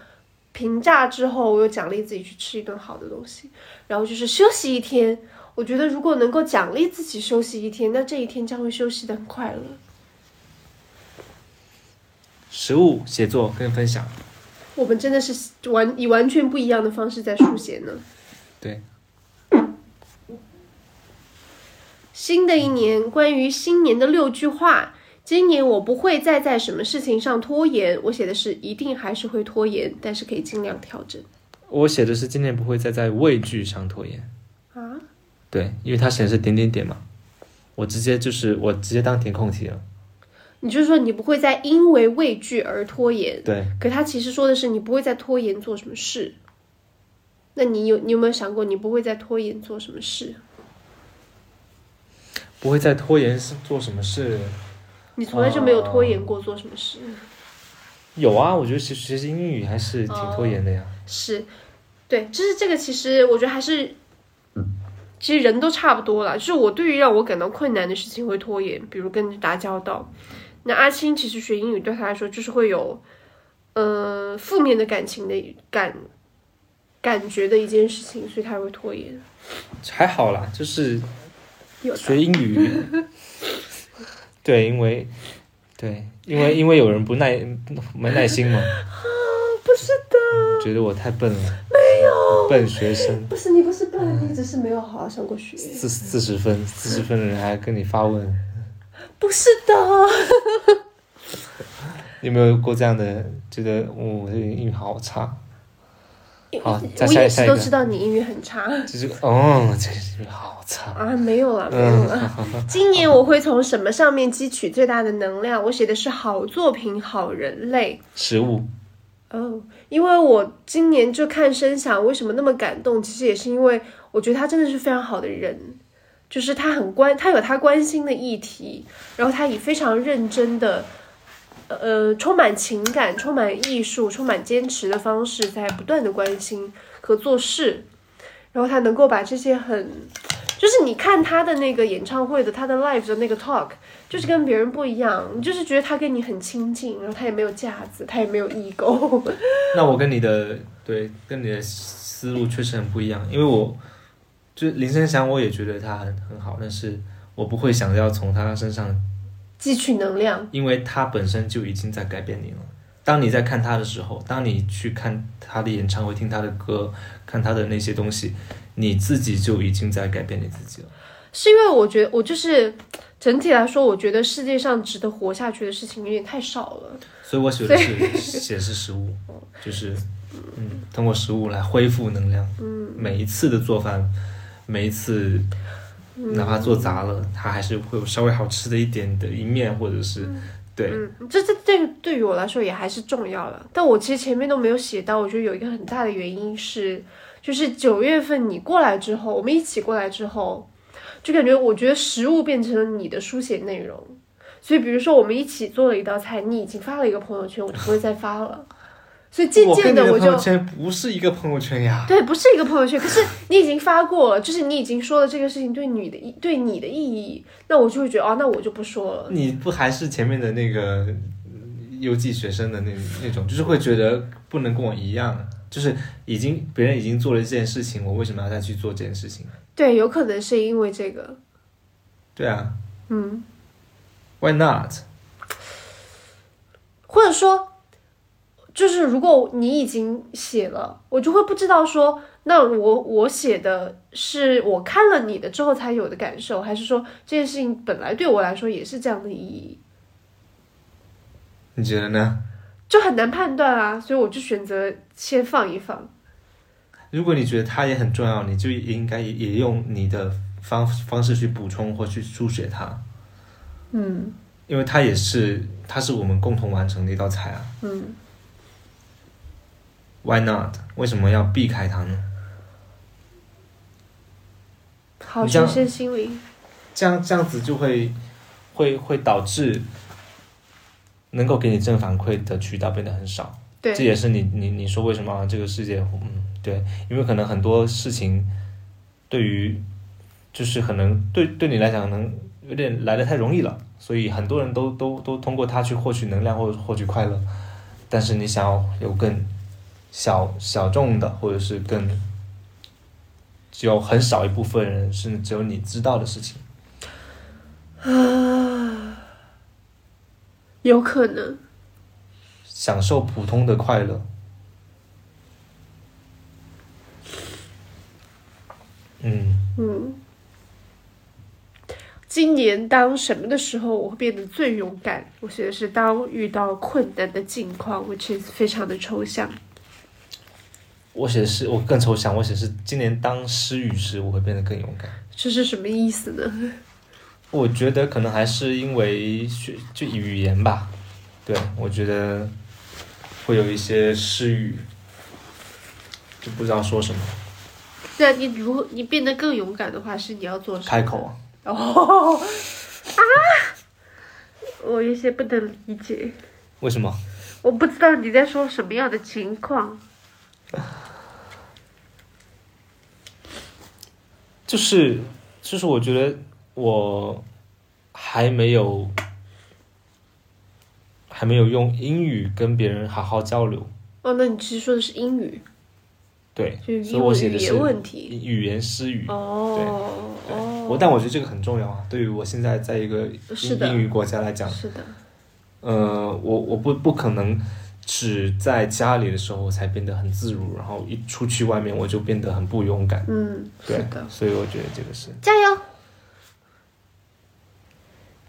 评价之后，我有奖励自己去吃一顿好的东西，然后就是休息一天。我觉得如果能够奖励自己休息一天，那这一天将会休息的很快乐。食物、写作跟分享。我们真的是完以完全不一样的方式在书写呢。对，新的一年，关于新年的六句话。今年我不会再在什么事情上拖延。我写的是一定还是会拖延，但是可以尽量调整。我写的是今年不会再在畏惧上拖延。啊，对，因为它显示点点点嘛。我直接就是我直接当填空题了。你就是说你不会再因为畏惧而拖延，对，可他其实说的是你不会再拖延做什么事。那你有你有没有想过你不会再拖延做什么事？不会再拖延是做什么事？你从来就没有拖延过做什么事。有啊，我觉得其实学习英语还是挺拖延的呀。是，对，就是这个，其实我觉得还是，其实人都差不多了。就是我对于让我感到困难的事情会拖延，比如跟人打交道。那阿青其实学英语对他来说就是会有，呃，负面的感情的感感觉的一件事情，所以他会拖延。还好啦，就是学英语，对，因为对，因为因为有人不耐没耐心嘛，不是的，觉得我太笨了，没有。笨学生，不是你不是笨，你只是没有好好上过学。四四十分四十分的人还跟你发问，不是的，你有没有过这样的觉得我这个英语好差？好再我也是都下下一个知道你英语很差。就是哦，这个英语好差。啊，没有了，没有嗯了。今年我会从什么上面汲取最大的能量？我写的是好作品、好人类。食物，哦，因为我今年就看声响为什么那么感动，其实也是因为我觉得他真的是非常好的人，就是他很关，他有他关心的议题，然后他以非常认真的。呃，充满情感、充满艺术、充满坚持的方式，在不断的关心和做事，然后他能够把这些很，就是你看他的那个演唱会的他的 live 的那个 talk，就是跟别人不一样，你就是觉得他跟你很亲近，然后他也没有架子，他也没有异构那我跟你的对跟你的思路确实很不一样，因为我就林声祥，我也觉得他很很好，但是我不会想要从他身上，汲取能量。因为他本身就已经在改变你了。当你在看他的时候，当你去看他的演唱会、听他的歌、看他的那些东西，你自己就已经在改变你自己了。是因为我觉得我就是整体来说，我觉得世界上值得活下去的事情有点太少了。所以我写的是写的是食物，就是嗯，通过食物来恢复能量。嗯，每一次的做饭，每一次哪怕做砸了，它还是会有稍微好吃的一点的一面，或者是对嗯，这这这个对于我来说也还是重要了。但我其实前面都没有写到，我觉得有一个很大的原因是，就是九月份你过来之后，我们一起过来之后，就感觉我觉得食物变成了你的书写内容。所以比如说我们一起做了一道菜，你已经发了一个朋友圈，我就不会再发了。所以渐渐的我就朋友圈不是一个朋友圈呀。对，不是一个朋友圈，可是你已经发过了，就是你已经说了这个事情对你的意对你的意义，那我就会觉得哦，那我就不说了。你不还是前面的那个嗯优绩学生的那那种，就是会觉得不能跟我一样，就是已经别人已经做了这件事情，我为什么要再去做这件事情？对，有可能是因为这个，对啊嗯，，Why not？或者说，就是如果你已经写了，我就会不知道说，那我我写的是我看了你的之后才有的感受，还是说这件事情本来对我来说也是这样的意义，你觉得呢？就很难判断啊。所以我就选择先放一放。如果你觉得它也很重要，你就应该也也用你的方方式去补充或去书写它，嗯因为它也是它是我们共同完成的一道菜啊。嗯，Why not？为什么要避开它呢？好，你这样深深心灵。这样这样子就会会会导致能够给你正反馈的渠道变得很少。对，这也是你你你说为什么、啊、这个世界，嗯，对，因为可能很多事情对于就是可能对对你来讲可能有点来的太容易了，所以很多人都都都通过它去获取能量或者获取快乐，但是你想要有更小小众的或者是更只有很少一部分人甚至只有你知道的事情。啊，有可能。享受普通的快乐。嗯，嗯，今年当什么的时候我会变得最勇敢？我觉得是当遇到困难的境况，which is 非常的抽象。我写的是我更抽象，我写的是今年当失语时我会变得更勇敢。这是什么意思呢？我觉得可能还是因为学就语言吧，对我觉得会有一些失语，就不知道说什么，对啊，你如何你变得更勇敢的话，是你要做什么？开口啊。哦 啊！我有些不能理解，为什么？我不知道你在说什么样的情况。就是就是，我觉得我还没有还没有用英语跟别人好好交流，哦，那你其实说的是英语，对，就是所以我写的是语言失语。哦对哦，我但我觉得这个很重要啊，对于我现在在一个是英英语国家来讲，是的，呃，我我不不可能只在家里的时候才变得很自如，然后一出去外面我就变得很不勇敢。嗯，是对的，，所以我觉得这个是加油！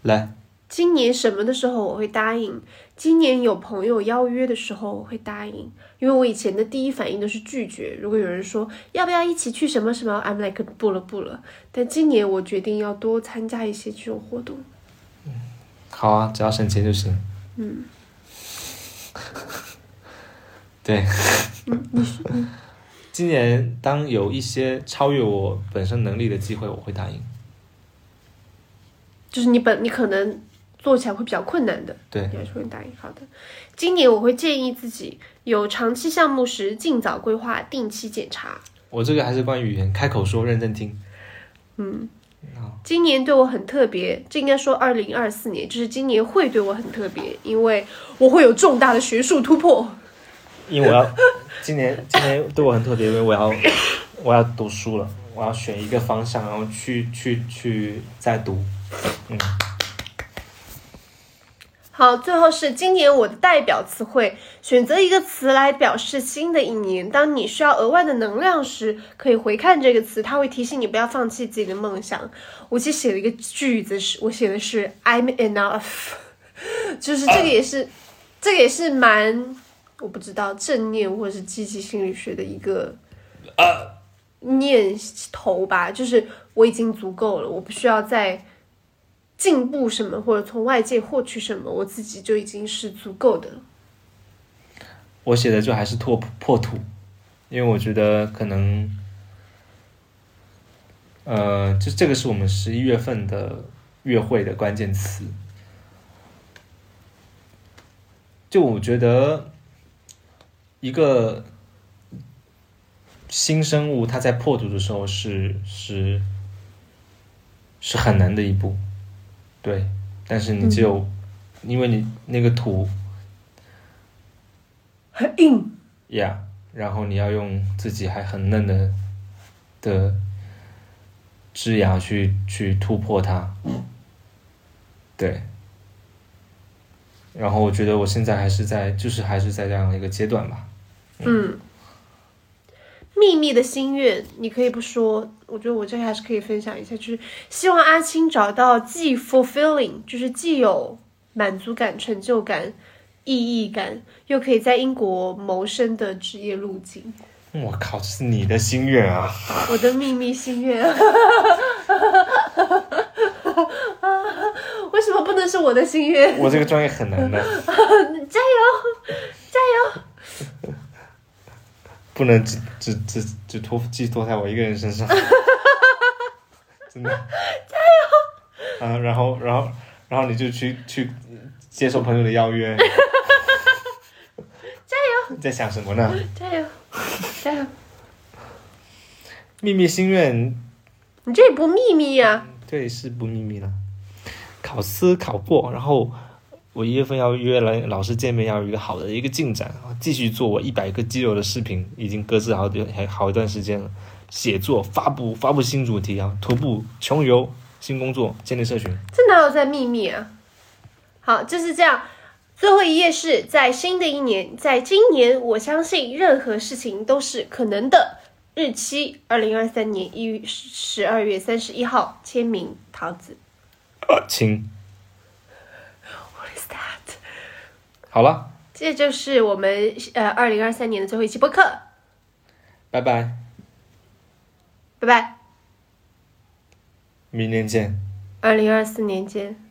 来，今年什么的时候我会答应，今年有朋友邀约的时候我会答应，因为我以前的第一反应都是拒绝。如果有人说要不要一起去什么什么，I'm like 不了不了。但今年我决定要多参加一些这种活动。嗯好啊，只要省钱就行。嗯，对，今年当有一些超越我本身能力的机会，我会答应。就是你本你可能做起来会比较困难的，对你还是会答应。好的，今年我会建议自己有长期项目时尽早规划，定期检查。我这个还是关于语言，开口说，认真听。嗯，今年对我很特别，这应该说二零二四年，就是今年会对我很特别，因为我会有重大的学术突破。因为我要 今年今年对我很特别，因为我要 我要读书了，我要选一个方向，然后去去去再读。嗯，好，最后是今年我的代表词汇，选择一个词来表示新的一年。当你需要额外的能量时，可以回看这个词，它会提醒你不要放弃自己的梦想。我其实写了一个句子，是我写的是 I'm enough，就是这个也是，这个也是蛮我不知道正念或者是积极心理学的一个念头吧，就是我已经足够了，我不需要再进步什么或者从外界获取什么，我自己就已经是足够的了。我写的就还是拓破土，因为我觉得可能，呃，就这个是我们十一月份的月会的关键词。就我觉得，一个新生物它在破土的时候是是是很难的一步，对。但是你只有，因为你那个土很硬，呀然后你要用自己还很嫩的的枝芽去去突破它，对。然后我觉得我现在还是在，就是还是在这样一个阶段吧。嗯。秘密的心愿，你可以不说，我觉得我这个还是可以分享一下，就是希望阿青找到既 fulfilling，就是既有满足感、成就感、意义感，又可以在英国谋生的职业路径。我靠，这是你的心愿啊！我的秘密心愿，为什么不能是我的心愿？我这个专业很难的，加油，加油！不能只只只只托寄托在我一个人身上，真的。加油！啊，然后然后然后你就去去接受朋友的邀约。加油！你在想什么呢？加油，加油！秘密心愿，你这也不秘密呀、对，是不秘密了。考试考过，然后我一月份要约来老师见面，要有一个好的一个进展，继续做我一百个肌肉的视频，已经搁置好久还好一段时间了。写作、发布、发布新主题啊，徒步、穷游、新工作、建立社群。这哪有在秘密啊？好，就是这样。最后一页是在新的一年，在今年，我相信任何事情都是可能的。日期：二零二三年一月十二月三十一号，签名桃子。啊，亲，好了，这就是我们呃二零二三年的最后一期播客，拜拜，拜拜。明年见。二零二四年见。